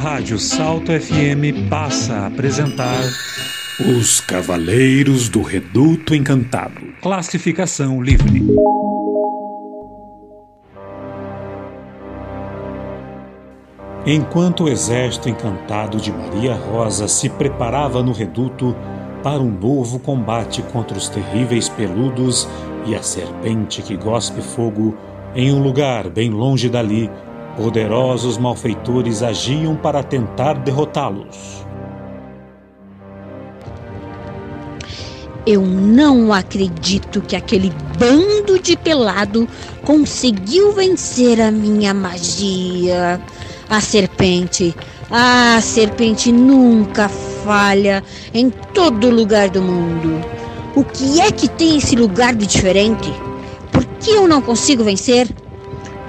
Rádio Salto FM passa a apresentar Os Cavaleiros do Reduto Encantado. Classificação Livre. Enquanto o exército encantado de Maria Rosa se preparava no reduto para um novo combate contra os terríveis peludos e a serpente que gospe fogo, em um lugar bem longe dali, poderosos malfeitores agiam para tentar derrotá-los. Eu não acredito que aquele bando de pelado conseguiu vencer a minha magia. A serpente, a serpente nunca falha em todo lugar do mundo. O que é que tem esse lugar de diferente? Por que eu não consigo vencer?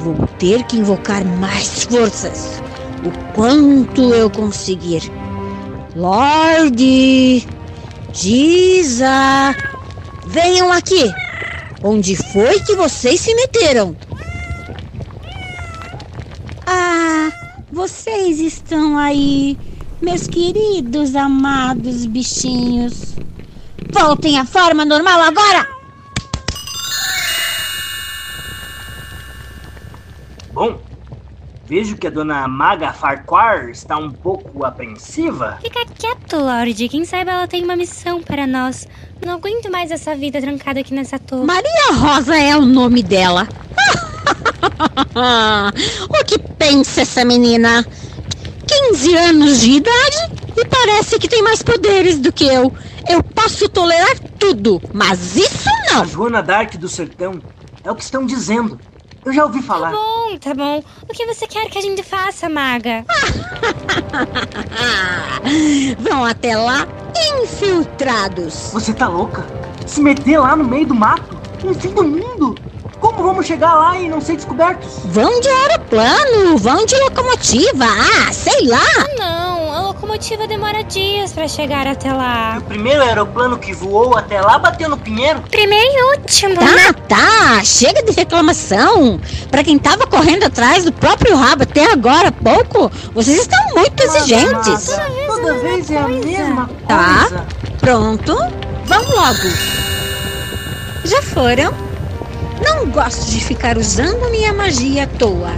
Vou ter que invocar mais forças. O quanto eu conseguir. Lorde! Giza! Venham aqui! Onde foi que vocês se meteram? Ah, vocês estão aí, meus queridos amados bichinhos. Voltem à forma normal agora! Bom, vejo que a dona Maga Farquhar está um pouco apreensiva. Fica quieto, Lorde. Quem sabe ela tem uma missão para nós. Não aguento mais essa vida trancada aqui nessa torre. Maria Rosa é o nome dela. o que pensa essa menina? 15 anos de idade e parece que tem mais poderes do que eu. Eu posso tolerar tudo, mas isso não. A Joana Dark do Sertão. É o que estão dizendo. Eu já ouvi falar. Tá bom, tá bom. O que você quer que a gente faça, maga? Vão até lá infiltrados. Você tá louca? Se meter lá no meio do mato? No fim do mundo? Como vamos chegar lá e não ser descobertos? Vão de aeroplano, vão de locomotiva, ah, sei lá. Ah, não, locomotiva demora dias para chegar até lá. E o primeiro aeroplano que voou até lá bateu no pinheiro? Primeiro e último. Tá, né? tá, chega de reclamação. Para quem tava correndo atrás do próprio rabo até agora há pouco, vocês estão muito exigentes. Toda vez, Toda vez é a mesma coisa. Tá, pronto, vamos logo. Já foram? Não gosto de ficar usando minha magia à toa.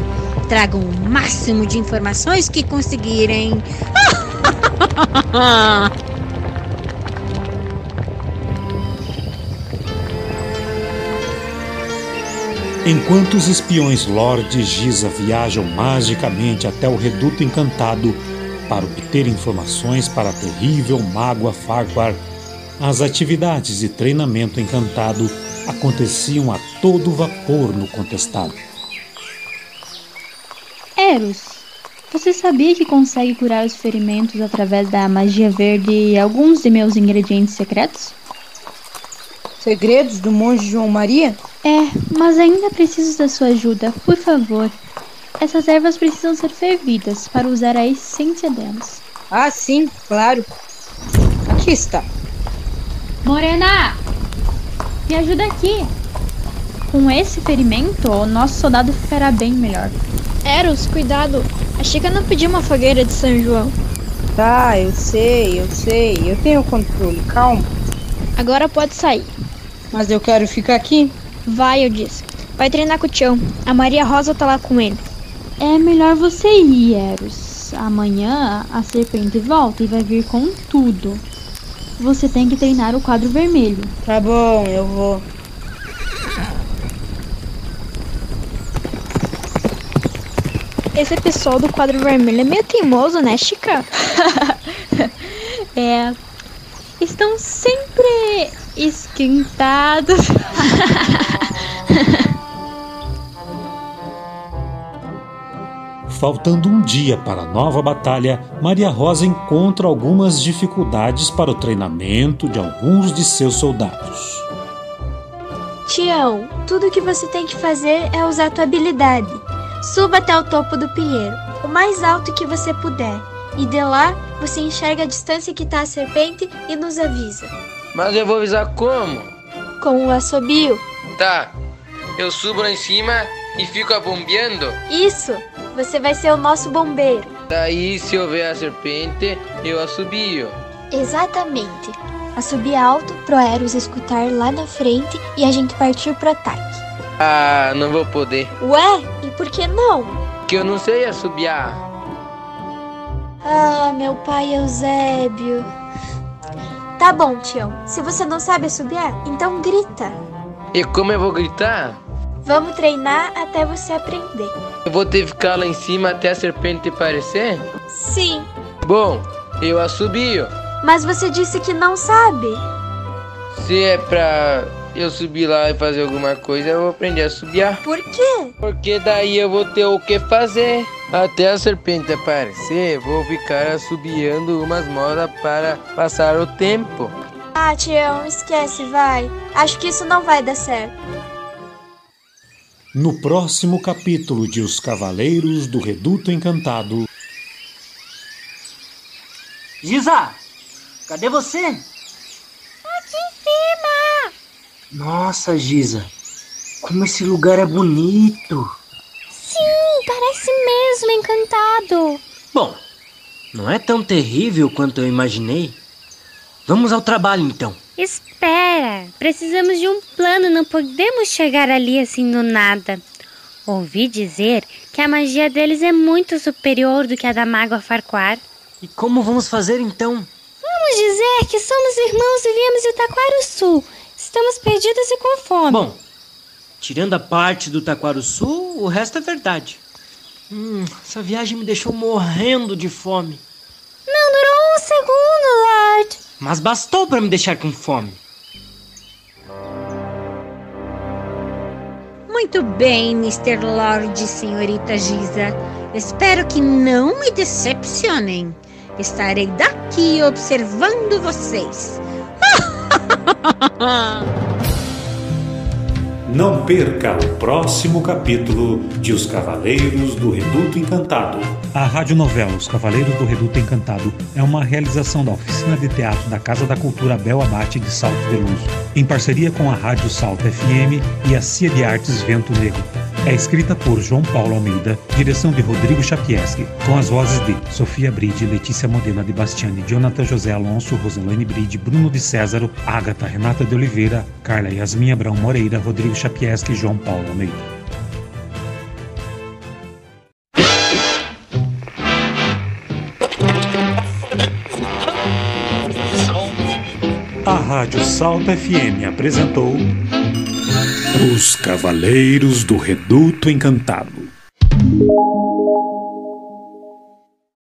Tragam o máximo de informações que conseguirem. Enquanto os espiões Lorde e Giza viajam magicamente até o reduto encantado para obter informações para a terrível mágoa Farquhar, as atividades de treinamento encantado aconteciam a todo vapor no contestado. Eros, você sabia que consegue curar os ferimentos através da magia verde e alguns de meus ingredientes secretos? Segredos do monge João Maria? É, mas ainda preciso da sua ajuda, por favor. Essas ervas precisam ser fervidas para usar a essência delas. Ah, sim, claro. Aqui está. Morena! Me ajuda aqui. Com esse ferimento, o nosso soldado ficará bem melhor. Eros, cuidado. A Chica não pediu uma fogueira de São João. Tá, eu sei, eu sei. Eu tenho controle, calma. Agora pode sair. Mas eu quero ficar aqui. Vai, eu disse. Vai treinar com o Tião. A Maria Rosa tá lá com ele. É melhor você ir, Eros. Amanhã a serpente volta e vai vir com tudo. Você tem que treinar o quadro vermelho. Tá bom, eu vou. Esse pessoal do quadro vermelho é meio teimoso, né, Chica? é. Estão sempre esquentados. Faltando um dia para a nova batalha, Maria Rosa encontra algumas dificuldades para o treinamento de alguns de seus soldados. Tião, tudo que você tem que fazer é usar tua habilidade. Suba até o topo do pinheiro, o mais alto que você puder, e de lá você enxerga a distância que está a serpente e nos avisa. Mas eu vou avisar como? Com o assobio. Tá, eu subo lá em cima e fico abombeando? Isso! Você vai ser o nosso bombeiro. Daí, se eu ver a serpente, eu assobio. Exatamente. Assobia alto pro Eros escutar lá na frente e a gente partir pro ataque. Ah, não vou poder. Ué, por que não? Que eu não sei assobiar. Ah, meu pai Eusébio. Tá bom, Tião. Se você não sabe assobiar, então grita. E como eu vou gritar? Vamos treinar até você aprender. Eu vou ter que ficar lá em cima até a serpente aparecer? Sim. Bom, eu assobio. Mas você disse que não sabe. Se é pra eu subir lá e fazer alguma coisa, eu vou aprender a assobiar. Por quê? Porque daí eu vou ter o que fazer. Até a serpente aparecer, vou ficar assobiando umas modas para passar o tempo. Ah, Tião, esquece, vai. Acho que isso não vai dar certo. No próximo capítulo de Os Cavaleiros do Reduto Encantado. Giza, cadê você? Aqui em cima! Nossa, Giza, como esse lugar é bonito. Sim, parece mesmo encantado. Bom, não é tão terrível quanto eu imaginei. Vamos ao trabalho então. Espera, precisamos de um plano, não podemos chegar ali assim do nada. Ouvi dizer que a magia deles é muito superior do que a da mágoa Farquhar. E como vamos fazer então? Vamos dizer que somos irmãos e viemos do Taquaruçu. Estamos perdidos e com fome. Bom, tirando a parte do Taquaruçu, o resto é verdade. Hum, essa viagem me deixou morrendo de fome. Não durou um segundo, Lord. Mas bastou para me deixar com fome. Muito bem, Mr. Lord e senhorita Giza. Espero que não me decepcionem. Estarei daqui observando vocês. Não perca o próximo capítulo de Os Cavaleiros do Reduto Encantado. A radionovela Os Cavaleiros do Reduto Encantado é uma realização da Oficina de Teatro da Casa da Cultura Bel Abate de Salto Veloso, em parceria com a Rádio Salto FM e a Cia de Artes Vento Negro. É escrita por João Paulo Almeida, direção de Rodrigo Chapieski, com as vozes de Sofia Bride, Letícia Modena de Bastiani, Jonathan José Alonso, Roselane Bride, Bruno de Césaro, Ágata Renata de Oliveira, Carla Yasmin Abrão Moreira, Rodrigo Chapieski e João Paulo Almeida. A Rádio Salto FM apresentou Os Cavaleiros do Reduto Encantado.